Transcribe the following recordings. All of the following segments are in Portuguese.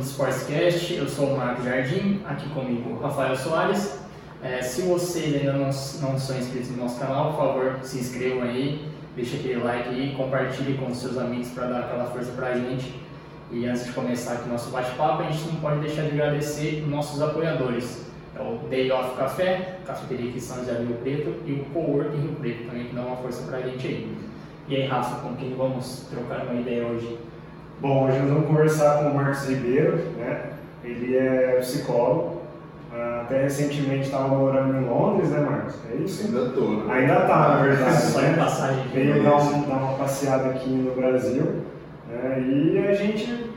do Sportscast. Eu sou o Marco Jardim, aqui comigo Rafael Soares. É, se vocês ainda não, não são inscritos no nosso canal, por favor, se inscrevam aí, deixa aquele like aí, compartilhe com seus amigos para dar aquela força para a gente. E antes de começar aqui o nosso bate-papo, a gente não pode deixar de agradecer nossos apoiadores. É o Day Off Café, Cafeteria aqui São José do Rio Preto e o Cowork Rio Preto também, que dá uma força para a gente aí. E aí, Rafa, com quem vamos trocar uma ideia hoje? Bom, hoje nós vamos conversar com o Marcos Ribeiro, né? Ele é psicólogo. Ah, até recentemente estava morando em Londres, né, Marcos? É isso? Ainda estou. Né? Ainda está, na verdade. Só em passagem. Veio dar, um, dar, uma passeada aqui no Brasil. Né? E a gente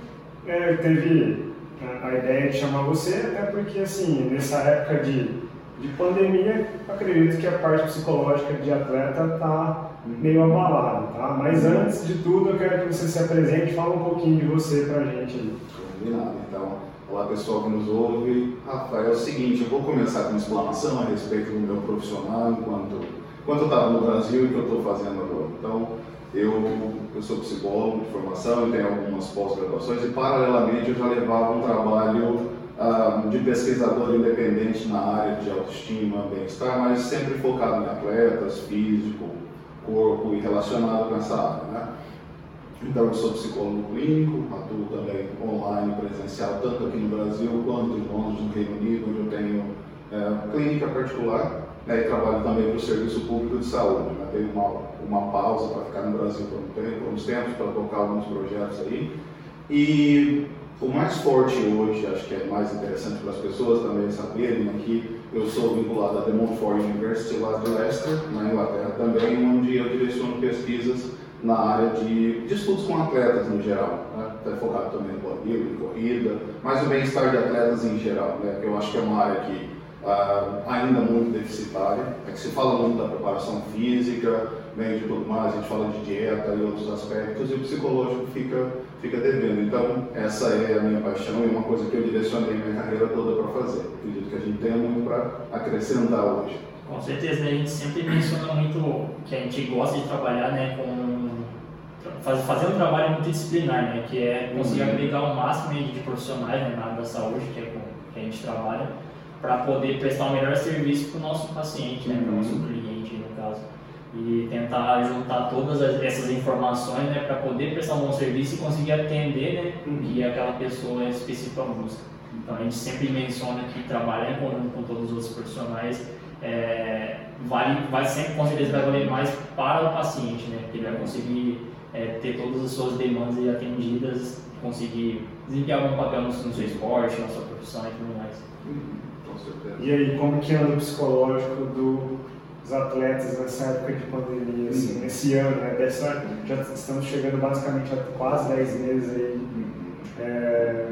é, teve a, a ideia de chamar você, até porque, assim, nessa época de de pandemia, acredito que a parte psicológica de atleta está meio abalada, tá? Mas antes de tudo, eu quero que você se apresente e fale um pouquinho de você para a gente. Combinado, então. Olá pessoal que nos ouve. Rafael, é o seguinte, eu vou começar com uma explanação a respeito do meu profissional enquanto, enquanto eu estava no Brasil e o que eu estou fazendo agora. Então, eu, eu sou psicólogo de formação, e tenho algumas pós-graduações e paralelamente eu já levava um trabalho de pesquisador independente na área de autoestima, bem-estar, mas sempre focado em atletas, físico, corpo e relacionado com essa área. Né? Então, eu sou psicólogo clínico, atuo também online, presencial, tanto aqui no Brasil quanto em Londres, no Reino Unido, onde eu tenho é, clínica particular né, e trabalho também para o Serviço Público de Saúde. Né? Uma, uma pausa para ficar no Brasil por, um tempo, por uns tempos, para tocar alguns projetos aí. E o mais forte hoje, acho que é mais interessante para as pessoas também saberem aqui, eu sou vinculado à The Montfort University lá de Leicester, na Inglaterra também, onde eu direciono pesquisas na área de, de estudos com atletas no geral, né? Até focado também no bodybuilding, corrida, mas o bem-estar de atletas em geral, né? eu acho que é uma área que uh, ainda muito deficitária, é que se fala muito da preparação física, de tudo mais, a gente fala de dieta e outros aspectos, e o psicológico fica, fica devendo. Então, essa é a minha paixão e uma coisa que eu direcionei minha carreira toda para fazer. Acredito que a gente tem muito para acrescentar hoje. Com certeza, né? a gente sempre menciona muito que a gente gosta de trabalhar né, com fazer um trabalho multidisciplinar, né, que é conseguir uhum. agregar o máximo de profissionais né, na área da saúde, que é com que a gente trabalha, para poder prestar o melhor serviço para o nosso paciente, né, para o nosso uhum. cliente, no caso. E tentar juntar todas essas informações né, para poder prestar um bom serviço e conseguir atender né, o que aquela pessoa específica busca. Então a gente sempre menciona que trabalhar em conjunto com todos os outros profissionais é, vale, vai sempre com certeza vai valer mais para o paciente, né? Porque ele vai conseguir é, ter todas as suas demandas atendidas, conseguir desempenhar algum papel no, no seu esporte, na sua profissão e tudo mais. Uhum. E aí, como que anda o psicológico do, dos atletas nessa época de pandemia, assim, nesse ano, né? Dessa, já estamos chegando basicamente a quase 10 meses aí, é,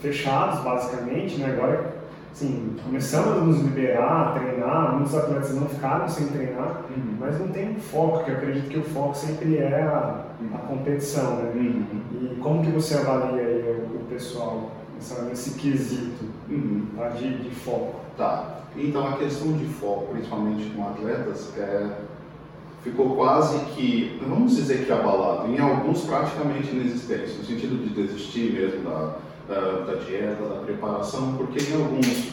fechados, basicamente, né? Agora, assim, começamos a nos liberar, a treinar, muitos atletas não ficaram sem treinar, uhum. mas não tem foco, que eu acredito que o foco sempre é a, a competição, né? Uhum. E como que você avalia aí o, o pessoal? Nesse quesito uhum. tá, de, de, foco. Tá. Então a questão de foco, principalmente com atletas, é, ficou quase que, vamos dizer que abalado, em alguns praticamente inexistente, no sentido de desistir mesmo da, da, da dieta, da preparação, porque em alguns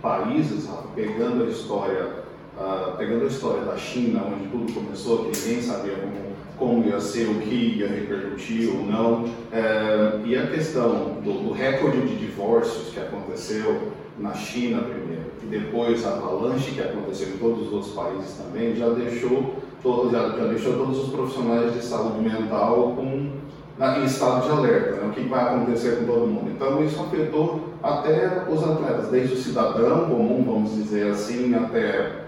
países, pegando a história, uh, pegando a história da China, onde tudo começou, que ninguém sabia como como ia ser, o que ia repercutir ou não. É, e a questão do, do, recorde de divórcios que aconteceu na China primeiro, e depois a avalanche que aconteceu em todos os outros países também, já deixou, todo, já, já deixou todos os profissionais de saúde mental com, na, em estado de alerta, né? o que vai acontecer com todo mundo. Então isso afetou até os atletas, desde o cidadão comum, vamos dizer assim, até,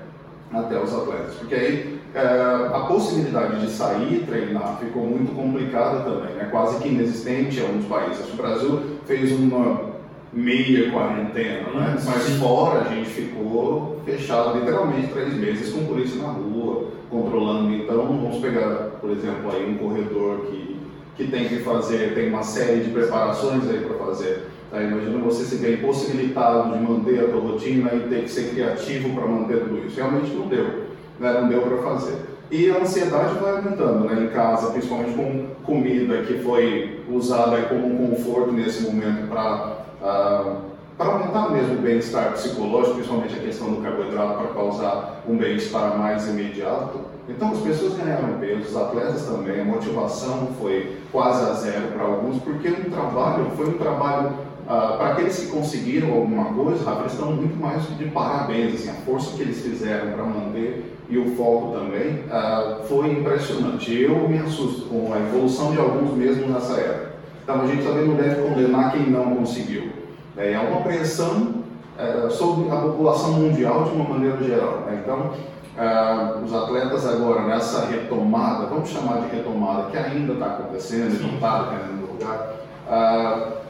até os atletas. Porque aí a possibilidade de sair e treinar ficou muito complicada também, é quase que inexistente em alguns países. O Brasil fez uma meia quarentena, né? mas fora a gente ficou fechado literalmente três meses com polícia na rua, controlando. Então, vamos pegar, por exemplo, aí um corredor que, que tem que fazer, tem uma série de preparações aí para fazer. Tá? Imagina você se ver impossibilitado de manter a tua rotina e ter que ser criativo para manter tudo isso. Realmente não deu né, não deu para fazer. E a ansiedade vai aumentando né, em casa, principalmente com comida, que foi usada como um conforto nesse momento para uh, para aumentar mesmo o bem-estar psicológico, principalmente a questão do carboidrato para causar um bem-estar mais imediato. Então as pessoas ganharam peso, os atletas também, a motivação foi quase a zero para alguns, porque um trabalho foi um trabalho Uh, para aqueles que conseguiram alguma coisa, Rafa, eles estão muito mais de parabéns. Assim, a força que eles fizeram para manter e o foco também uh, foi impressionante. Eu me assusto com a evolução de alguns mesmo nessa época. Então a gente também não deve condenar quem não conseguiu. É, é uma pressão uh, sobre a população mundial de uma maneira geral. Né? Então, os atletas agora nessa retomada, vamos chamar de retomada, que ainda está acontecendo, não está dependendo do lugar,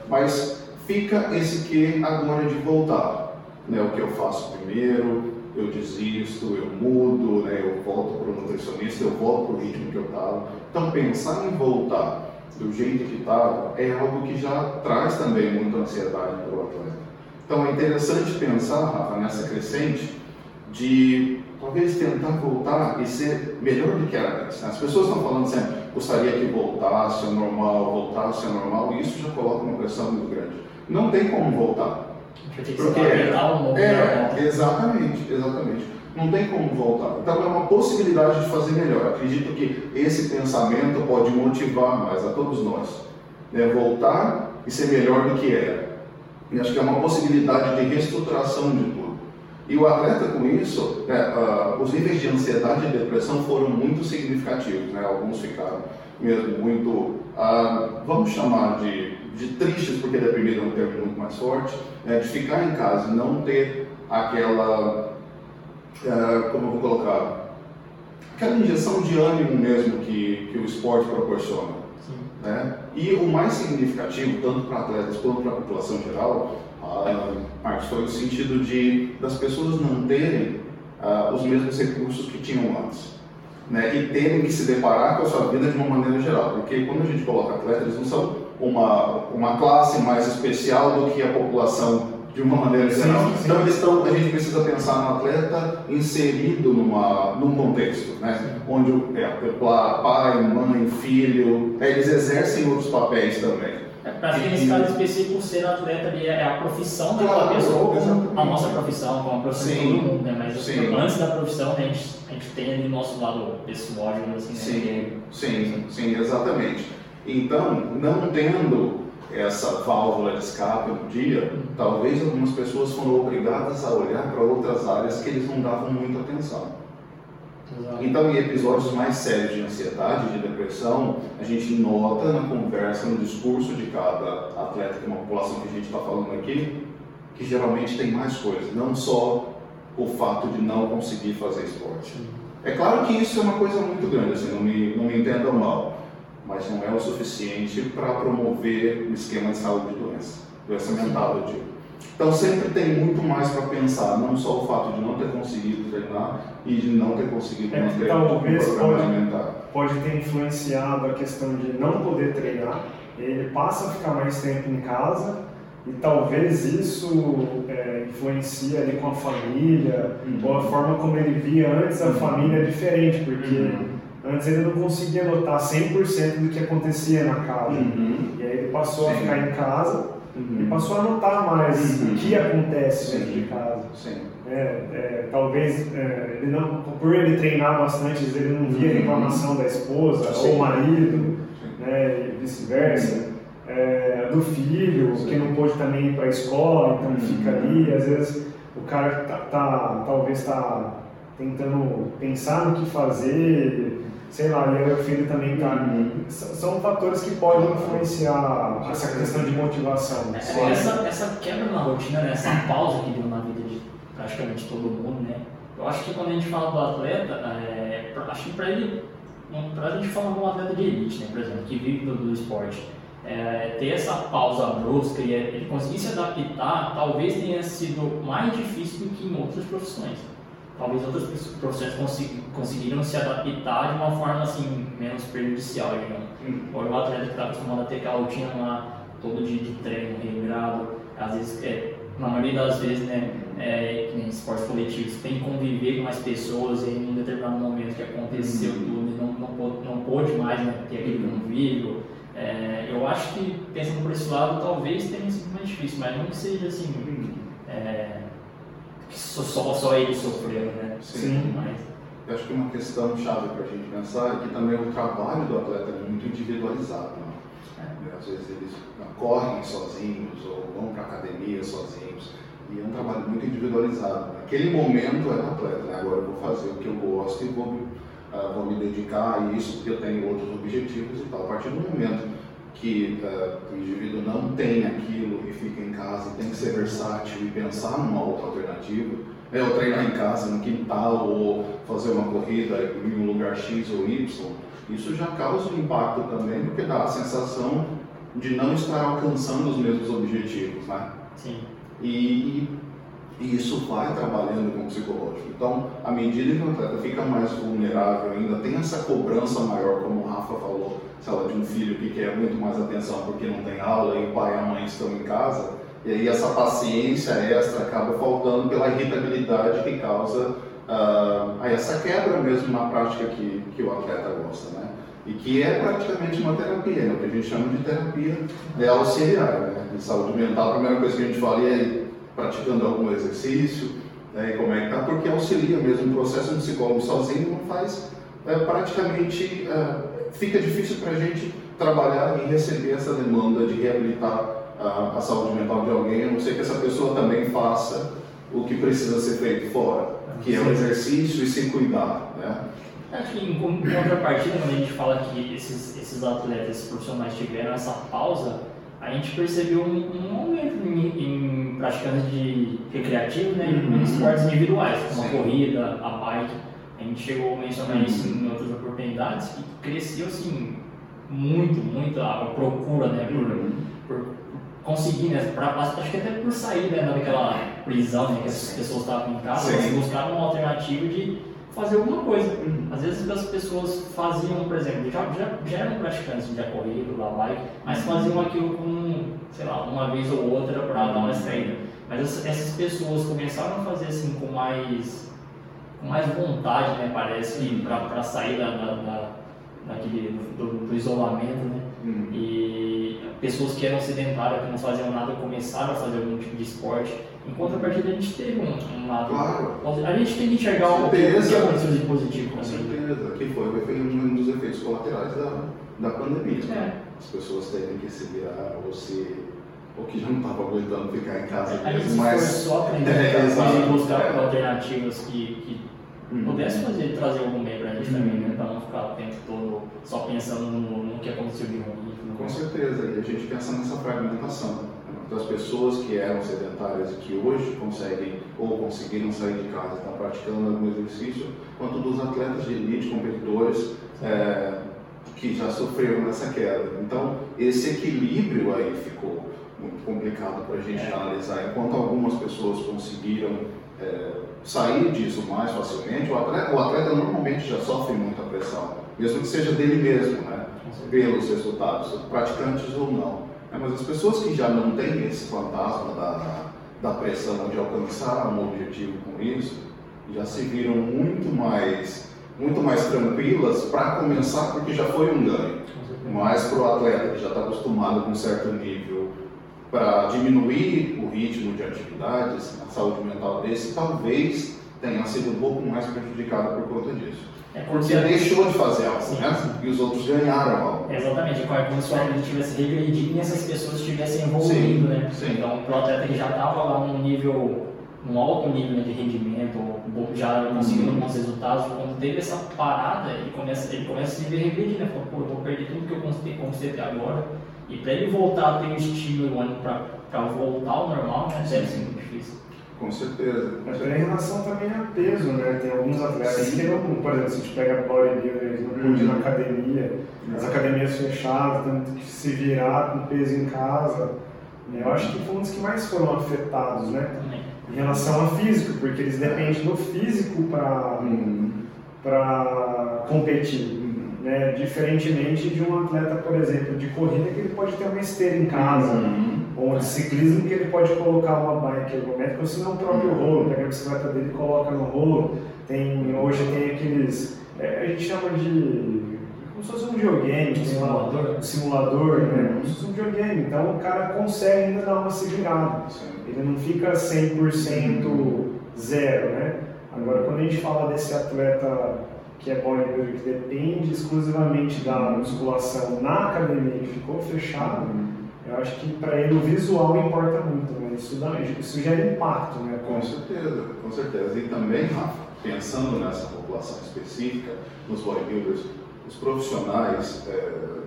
mas fica esse que agora de voltar. Né? O que eu faço primeiro, eu desisto, eu mudo, né? eu volto para o nutricionista, eu volto para o ritmo que eu estava. Então, pensar em voltar do jeito que estava é algo que já traz também muita ansiedade para o atleta. Então, é interessante pensar, Rafa, nessa crescente de talvez tentar voltar e ser melhor do que era antes. Né? As pessoas estão falando sempre, gostaria que voltasse ao normal, voltasse ao normal, e isso já coloca uma pressão muito grande não tem como voltar. Porque é, é, exatamente, exatamente. Não tem como voltar. Então é uma possibilidade de fazer melhor. Acredito que esse pensamento pode motivar mais a todos nós. Né? Voltar e ser melhor do que era. E acho que é uma possibilidade de reestruturação de tudo. E o atleta com isso, né, uh, os níveis de ansiedade e depressão foram muito significativos. Né? Alguns ficaram mesmo muito, uh, vamos chamar de de tristes, porque deprimido é um termo muito mais forte, né, de ficar em casa e não ter aquela, uh, como eu vou colocar, aquela injeção de ânimo mesmo que, que o esporte proporciona. Né? E o mais significativo, tanto para atletas quanto para a população geral, Marcos, foi o sentido de das pessoas não terem uh, os mesmos recursos que tinham antes. Né, e terem que se deparar com a sua vida de uma maneira geral, porque quando a gente coloca atleta, eles não são uma, uma classe mais especial do que a população de uma maneira geral. Sim, sim. Então eles estão, a gente precisa pensar no atleta inserido numa, num contexto, né? onde é, pai, mãe, filho, é, eles exercem outros papéis também. É, para que nesse caso específico, ser atleta é a profissão daquela claro, pessoa, como a nossa profissão, como a profissão sim, de todo mundo, né? Mas sim. antes da profissão, a gente, a gente tem ali o nosso lado pessoal, assim, sim, né? Sim, sim, exatamente. Então, não tendo essa válvula de escape no dia, talvez algumas pessoas foram obrigadas a olhar para outras áreas que eles não davam muita atenção. Exato. Então, em episódios mais sérios de ansiedade, de depressão, a gente nota na conversa, no discurso de cada atleta, que é uma população que a gente está falando aqui, que geralmente tem mais coisas, não só o fato de não conseguir fazer esporte. É claro que isso é uma coisa muito grande, assim, não me, não me entendam mal mas não é o suficiente para promover o esquema de saúde de doença, doença mental, eu digo. Então sempre tem muito mais para pensar, não só o fato de não ter conseguido treinar e de não ter conseguido é, manter talvez um programa pode, alimentar. Pode ter influenciado a questão de não poder treinar, ele passa a ficar mais tempo em casa e talvez isso é, influencie ali com a família, uhum. ou a forma como ele via antes a uhum. família é diferente, porque uhum Antes ele não conseguia notar 100% do que acontecia na casa. Uhum. E aí ele passou Sim. a ficar em casa uhum. e passou a notar mais uhum. o que acontece dentro de casa. É, é, talvez é, ele não, por ele treinar bastante, ele não via uhum. reclamação da esposa Sim. ou marido, né, e vice-versa. É, do filho, Sim. que não pôde também ir para a escola, então fica uhum. ali, às vezes o cara tá, tá talvez está tentando pensar no que fazer, sei lá, e aí o filho também está uhum. São fatores que podem influenciar essa questão de motivação. É, essa, essa quebra na rotina, né, essa pausa que deu na vida de praticamente todo mundo, né? Eu acho que quando a gente fala do atleta, é, acho que para ele, para a gente falar de um atleta de elite, né, por exemplo, que vive do, do esporte, é, ter essa pausa brusca e ele conseguir se adaptar, talvez tenha sido mais difícil do que em outras profissões talvez outras profissões conseguiram se adaptar de uma forma assim menos prejudicial, digamos. Hum. Ou o atleta que está acostumado a ter aquela rotina lá todo dia de treino, regrado, às vezes, é, na maioria das vezes, né, é, em esportes coletivos, tem que conviver com mais pessoas e em um determinado momento que aconteceu hum. tudo e não, não, pôde, não pôde mais né, ter aquele convívio, é, eu acho que, pensando por esse lado, talvez tenha sido mais difícil, mas não que seja assim. É, que só, só ele sofreu, né? Sim. Mas... Eu acho que uma questão chave para a gente pensar é que também o trabalho do atleta é muito individualizado. Né? É. Às vezes eles correm sozinhos ou vão para academia sozinhos. E é um trabalho muito individualizado. Naquele momento é atleta, né? agora eu vou fazer o que eu gosto e vou, uh, vou me dedicar a isso porque eu tenho outros objetivos e tal. A partir do momento que uh, o indivíduo não tem aquilo e fica em casa tem que ser versátil e pensar numa outra alternativa, é ou treinar em casa, no quintal, ou fazer uma corrida em um lugar X ou Y, isso já causa um impacto também, porque dá a sensação de não estar alcançando os mesmos objetivos, né? Sim. E, e isso vai trabalhando com o psicológico. Então, à medida que o atleta fica mais vulnerável, ainda tem essa cobrança maior, como o Rafa falou, sei lá, de um filho que quer muito mais atenção porque não tem aula e o pai e a mãe estão em casa, e aí essa paciência extra acaba faltando pela irritabilidade que causa uh, essa quebra mesmo na prática que, que o atleta gosta, né? E que é praticamente uma terapia, né? o que a gente chama de terapia de auxiliar, né? De saúde mental, a primeira coisa que a gente fala é praticando algum exercício, né? e como é que tá, porque auxilia mesmo o processo, um psicólogo sozinho não faz é, praticamente, é, fica difícil para a gente trabalhar e receber essa demanda de reabilitar a, a, saúde mental de alguém, a não ser que essa pessoa também faça o que precisa ser feito fora, que é o exercício e se cuidar. Né? Acho que em contrapartida, quando a gente fala que esses, esses atletas, esses profissionais tiveram essa pausa, a gente percebeu um, um aumento em, em praticantes de recreativo né, uhum. em esportes individuais, como Sim. a corrida, a bike. A gente chegou a mencionar uhum. isso em outras oportunidades, que cresceu assim, muito, muito a procura né, por, uhum. por conseguir, né, pra, acho que até por sair né, daquela prisão né, que as pessoas estavam em casa, eles buscaram uma alternativa de fazer alguma coisa. Uhum. Às vezes as pessoas faziam, por exemplo, já, já, já eram praticantes de corrida, da bike, mas uhum. faziam aquilo com, sei lá, uma vez ou outra para dar uma extraída. Mas essas pessoas começaram a fazer assim com mais, com mais vontade, né, parece, para sair da, da, da daquele, do, do, isolamento, né? Uhum. E pessoas que eram sedentárias, que não faziam nada, começaram a fazer algum tipo de esporte. Em contrapartida, a gente teve um, um lado. Claro. A gente tem que enxergar o que, aconteceu de positivo. Com certeza, que foi um dos efeitos colaterais da, da pandemia. Né? É. As pessoas terem que se virar ou se ou que já não estava aguentando ficar em casa a mesmo, mas... só aprender é, buscar é. alternativas que, que uhum. pudesse fazer, trazer algum bem para a gente uhum. também, né? para não ficar o tempo todo só pensando no, no que aconteceu de ruim. Com certeza, e a gente pensa nessa fragmentação das pessoas que eram sedentárias e que hoje conseguem ou conseguiram sair de casa, estão praticando algum exercício, quanto dos atletas de elite, competidores é, que já sofreram nessa queda. Então, esse equilíbrio aí ficou muito complicado para a gente é. analisar. Enquanto algumas pessoas conseguiram é, sair disso mais facilmente, o atleta, o atleta normalmente já sofre muita pressão, mesmo que seja dele mesmo, né? pelos resultados, praticantes ou não. É, mas as pessoas que já não têm esse fantasma da, da pressão de alcançar um objetivo com isso, já se viram muito mais, muito mais tranquilas para começar, porque já foi um ganho. Mas para o atleta que já está acostumado com um certo nível, para diminuir o ritmo de atividades, a saúde mental desse, talvez tenha sido um pouco mais prejudicado por conta disso. É porque você deixou de fazer algo, sim, né? Sim. E os outros ganharam algo. Exatamente, é como se o atleta tivesse regredindo e essas pessoas estivessem evoluindo, né? Sim. Então, para o atleta que já estava lá num nível, num alto nível né, de rendimento, já conseguindo uhum. bons resultados, quando teve essa parada, ele começa, ele começa a se ver regredir, né? Fala, pô, eu vou perder tudo que eu consegui, consegui até agora. E para ele voltar a ter um estímulo para voltar ao normal, né? Deve ser muito difícil. Com certeza. Mas em relação também a peso, né? Tem alguns atletas Sim. que não, por exemplo, se a gente pega bodybuilder, eles não podem ir na uhum. academia, as academias fechadas, tendo que se virar com peso em casa. Eu acho que foi um dos que mais foram afetados, né? Em relação a físico, porque eles dependem do físico para uhum. competir. Uhum. Né? Diferentemente de um atleta, por exemplo, de corrida, que ele pode ter uma esteira em casa. Uhum ou de ciclismo que ele pode colocar uma bike ergométrica, ou se não o próprio rolo, pega a bicicleta dele e coloca no rolo. Tem, hoje tem aqueles, é, a gente chama de, como se fosse um videogame, um simulador, um simulador, né? uhum. Como se fosse um videogame. Então o cara consegue ainda dar uma segurada. Ele não fica 100% uhum. zero, né? Agora, quando a gente fala desse atleta que é bodybuilder, que depende exclusivamente da musculação na academia e ficou fechado, eu acho que para ele o visual importa muito, né? Isso, dá, isso gera impacto, né? Com certeza, com certeza. E também, Rafa, pensando nessa população específica, nos bodybuilders, os profissionais, é,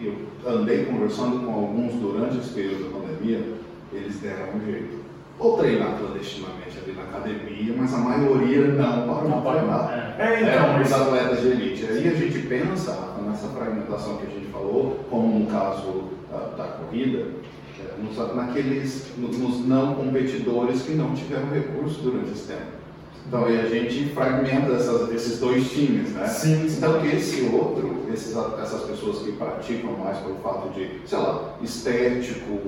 eu andei conversando com alguns durante esse período da pandemia, eles deram um jeito. Ou treinar clandestinamente ali na academia, mas a maioria não parou de treinar. É, é então, é, os atletas de elite. Aí a gente pensa nessa fragmentação que a gente falou, como no caso da, da corrida, é, nos, naqueles, nos não competidores que não tiveram recurso durante esse tempo. Então aí a gente fragmenta essas, esses dois times, né? Sim, Então que esse outro, esses, essas pessoas que praticam mais pelo fato de, sei lá, estético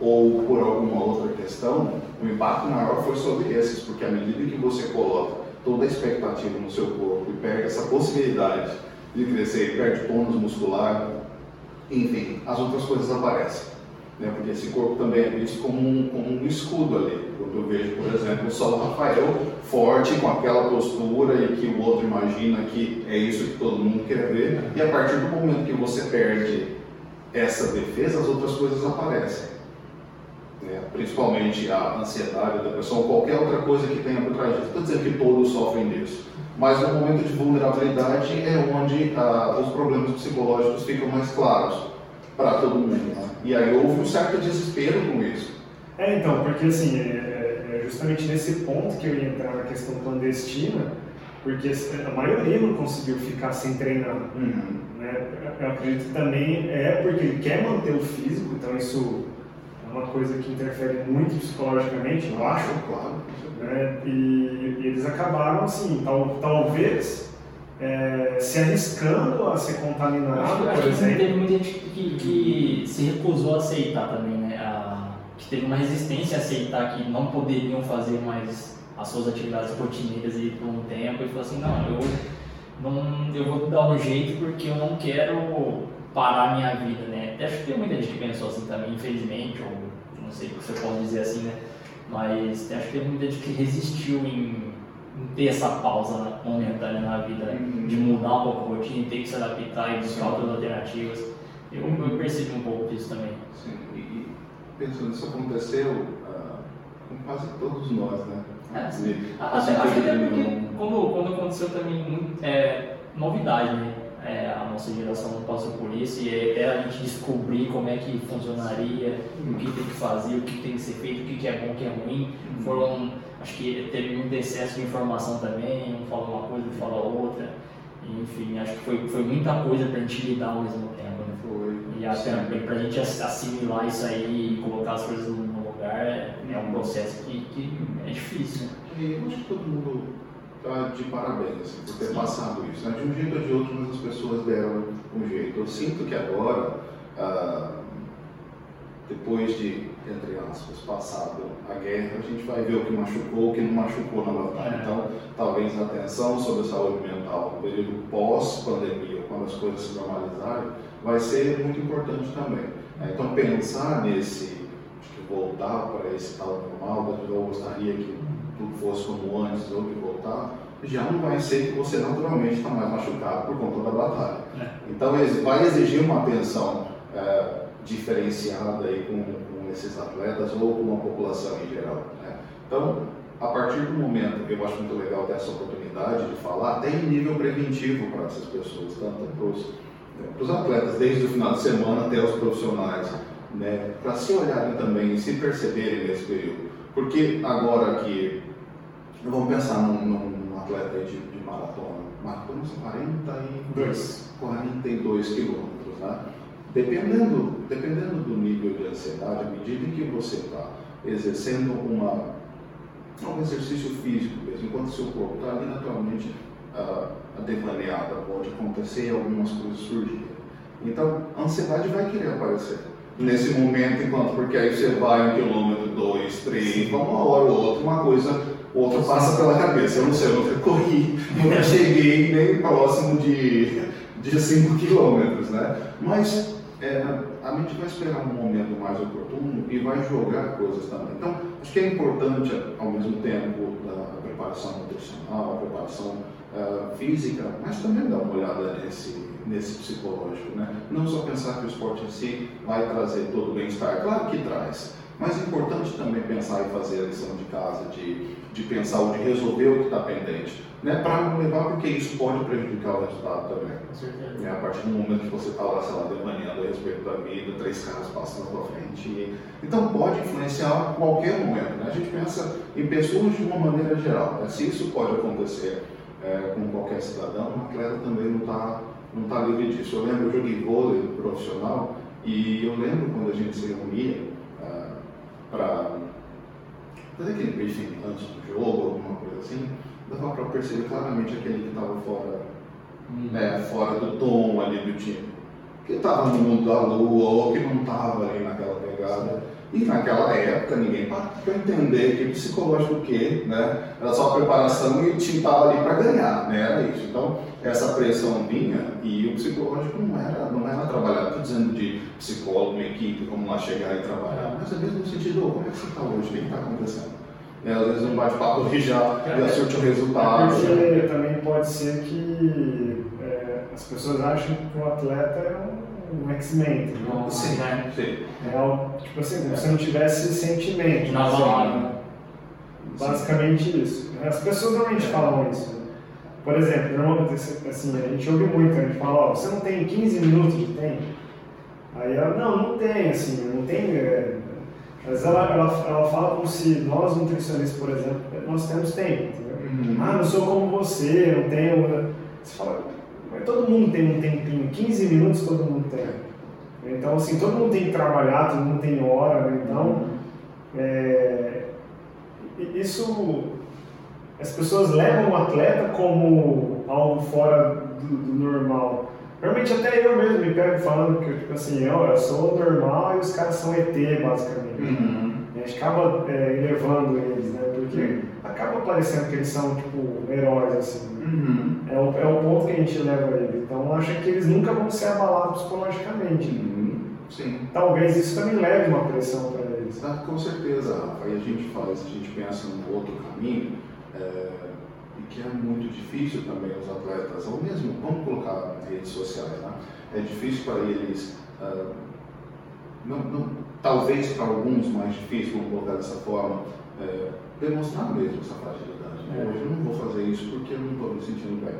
ou por alguma outra questão, o impacto maior foi sobre esses, porque à medida que você coloca toda a expectativa no seu corpo e perde essa possibilidade de crescer, perde tônus muscular, enfim, as outras coisas aparecem né? porque esse corpo também é visto como um, como um escudo ali. Eu vejo, por exemplo, só o Rafael forte, com aquela postura e que o outro imagina que é isso que todo mundo quer ver, e a partir do momento que você perde essa defesa, as outras coisas aparecem. Né? Principalmente a ansiedade, a depressão, qualquer outra coisa que tenha por trás disso. Estou dizendo que todos sofrem disso. Mas no momento de vulnerabilidade é onde ah, os problemas psicológicos ficam mais claros para todo mundo. Né? E aí houve um certo desespero com isso. É, então, porque assim, é, é, é justamente nesse ponto que eu ia entrar na questão clandestina, porque a maioria não conseguiu ficar sem treinar. Uhum. Né? Eu acredito que também é porque ele quer manter o físico, então isso é uma coisa que interfere muito psicologicamente, eu acho. Claro. Né? E, e eles acabaram assim, tal, talvez é, se arriscando a ser contaminado, acho, por acho exemplo. Teve muita gente que, que se recusou a aceitar também, né? Que teve uma resistência a aceitar que não poderiam fazer mais as suas atividades rotineiras e por um tempo e falou assim, não, eu, não, eu vou dar um jeito porque eu não quero parar a minha vida, né? Acho que tem muita gente que pensou assim também, infelizmente, ou não sei o que você pode dizer assim, né? Mas acho que tem muita gente que resistiu em ter essa pausa momentânea na vida, uhum. de mudar um pouco a rotina, ter que se adaptar e buscar outras alternativas. Eu, eu percebi um pouco disso também. Sim, e pensando, isso aconteceu uh, com quase todos nós, né? É, sim. Até, que porque quando, quando aconteceu também muito, é, novidade, né? É, a nossa geração não passou por isso e é, a gente descobrir como é que funcionaria, uhum. o que tem que fazer, o que tem que ser feito, o que é bom, o que é ruim. Uhum. Foram Acho que teve muito excesso de informação também, um fala uma coisa, outro fala outra. Enfim, acho que foi, foi muita coisa para a gente lidar ao mesmo tempo. Né? Foi. E até para a gente assimilar isso aí e colocar as coisas no lugar é, é um processo que, que é difícil. E eu acho que todo mundo está de parabéns assim, por ter Sim. passado isso. Né? De um jeito ou de outro, mas as pessoas deram um jeito. Eu sinto que agora, ah, depois de entre aspas, passado a guerra, a gente vai ver o que machucou, o que não machucou na batalha. É. Então, talvez a atenção sobre a saúde mental no período pós-pandemia, quando as coisas se normalizarem, vai ser muito importante também. É, então, pensar nesse, que voltar para esse tal normal, eu gostaria que tudo fosse como antes ou que voltar, já não vai ser que você naturalmente está mais machucado por conta da batalha. É. Então, vai exigir uma atenção é, diferenciada aí com esses atletas ou com a população em geral. Né? Então, a partir do momento que eu acho muito legal ter essa oportunidade de falar, tem nível preventivo para essas pessoas, tanto para os atletas, desde o final de semana até os profissionais, né? para se olharem também e se perceberem nesse período. Porque agora que, vamos pensar num, num atleta de, de maratona, maratona são 42, 42 quilômetros, né? Dependendo, dependendo do nível de ansiedade, à medida em que você está exercendo uma, um exercício físico mesmo, enquanto seu corpo está ali naturalmente uh, devaneada, pode acontecer e algumas coisas surgirem. Então, a ansiedade vai querer aparecer nesse momento, enquanto porque aí você vai um quilômetro, dois, três, uma hora ou outra, uma coisa, outra passa pela cabeça. Eu não sei, eu nunca corri, nunca cheguei nem próximo de de 5 quilômetros, né? Mas é, a gente vai esperar um momento mais oportuno e vai jogar coisas também. Então, acho que é importante, ao mesmo tempo, a preparação nutricional, a preparação uh, física, mas também dar uma olhada nesse, nesse psicológico, né? Não só pensar que o esporte em si vai trazer todo o bem-estar, claro que traz, mas é importante também pensar e fazer a lição de casa, de, de pensar ou de resolver o que está pendente, né? para não levar, porque isso pode prejudicar o resultado também. Com certeza. Né? A partir do momento que você está lá, sei lá, demandando a respeito da vida, três caras passam na sua frente. E... Então pode influenciar a qualquer momento. Né? A gente pensa em pessoas de uma maneira geral. Né? Se isso pode acontecer é, com qualquer cidadão, o atleta também não está não tá livre disso. Eu lembro, eu joguei vôlei profissional e eu lembro quando a gente se reunia para fazer aquele briefing antes do jogo, alguma coisa assim, dava para perceber claramente aquele que estava fora, hum. né, fora do tom ali do time. Que estava no mundo da lua ou que não estava ali naquela pegada. E naquela época ninguém para entender que psicológico o quê, né? Era só preparação e o time estava ali para ganhar, né? Era isso. Então, essa pressão vinha e o psicológico não era, não era trabalhado. Estou dizendo de psicólogo, equipe, como lá chegar e trabalhar, mas é mesmo no sentido, como é que você está hoje? O que está acontecendo? E às vezes um bate-papo já, já surte o resultado. Porque também pode ser que as pessoas acham que o atleta é um, um X-Men, entendeu? Sim, né? Sim. É, tipo assim, como se não tivesse sentimento. Na assim, Basicamente isso. As pessoas normalmente falam isso. Por exemplo, normalmente assim, a gente ouve muito, a gente fala, ó, você não tem 15 minutos de tempo? Aí ela, não, não tem, assim, não tem. É, mas ela, ela, ela fala como se nós nutricionistas, por exemplo, nós temos tempo, entendeu? Uhum. Ah, não sou como você, não tenho. Você fala, todo mundo tem um tempinho, 15 minutos todo mundo tem. Então, assim, todo mundo tem que trabalhar, todo mundo tem hora, né? Então, é, isso as pessoas levam o atleta como algo fora do, do normal. Realmente até eu mesmo me pego falando que tipo assim, eu, eu sou normal e os caras são ET, basicamente. Uhum. a gente acaba é, elevando eles, né? Porque acaba parecendo que eles são, tipo, heróis, assim. Uhum. É, o, é o ponto que a gente leva eles. Então acho que eles nunca vão ser abalados psicologicamente. Uhum. Sim. Talvez isso também leve uma pressão para eles. Ah, com certeza, Rafa. E a gente fala, se a gente pensa num outro caminho, é, e que é muito difícil também os atletas, ou mesmo, vamos colocar redes sociais, né? é difícil para eles, uh, não, não, talvez para alguns mais difícil, vamos colocar dessa forma, é, demonstrar mesmo essa fragilidade. Né? Hoje eu não vou fazer isso porque eu não estou me sentindo bem.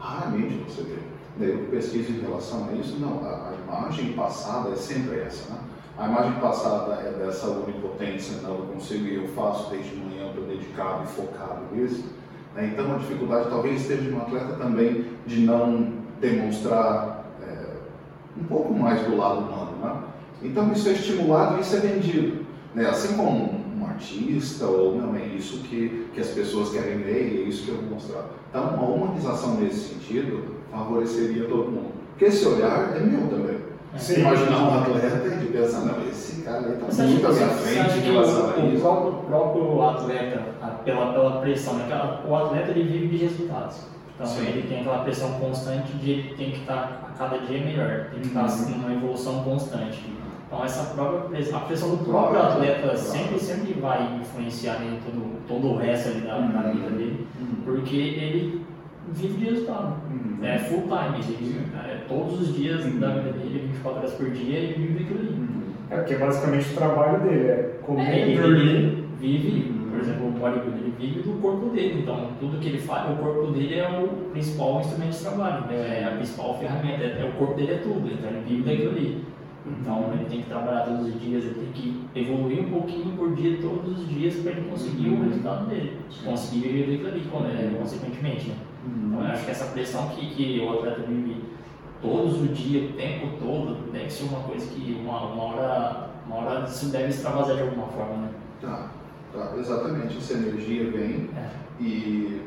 Raramente você vê. Eu pesquiso em relação a isso, não, a, a imagem passada é sempre essa, né? A imagem passada é dessa onipotência, não, eu consigo e eu faço desde manhã, estou dedicado e focado nisso. Né? Então a dificuldade talvez esteja no atleta também de não demonstrar é, um pouco mais do lado humano. Né? Então isso é estimulado e isso é vendido. Né? Assim como artista, ou não, é isso que, que as pessoas querem ver e é isso que eu vou mostrar. Então uma humanização nesse sentido favoreceria todo mundo. Porque esse olhar é meu também. Você imaginar um atleta e pensar, não, esse cara aí está muito à minha frente em relação a isso. O próprio atleta, pela, pela pressão, né? o atleta ele vive de resultados. Então Sim. ele tem aquela pressão constante de ele tem que estar a cada dia melhor, tem que estar assim, numa evolução constante. Então essa própria a pressão do próprio atleta sempre, sempre vai influenciar em todo, todo o resto ali da, uhum. da vida dele, uhum. porque ele vive de resultado. Uhum. É full time, ele, é, todos os dias uhum. da vida dele, 24 horas por dia, ele vive aquilo ali. Uhum. É porque basicamente o trabalho dele é comer, é, ele, dormir. vive, por exemplo, o bodybuilder, ele vive do corpo dele. Então, tudo que ele faz, o corpo dele é o principal instrumento de trabalho, né? é a principal ferramenta, é, é, o corpo dele é tudo, então ele vive daquilo ali. Então ele tem que trabalhar todos os dias, ele tem que evoluir um pouquinho por dia todos os dias para ele conseguir o resultado dele, conseguir viver daquilo ali, né, consequentemente. Né? Então eu acho que essa pressão que, que o atleta vive todos os dias, o tempo todo, deve ser uma coisa que uma, uma hora, uma hora isso deve extravasar de alguma forma, né? Tá, tá, exatamente. Essa energia vem é. e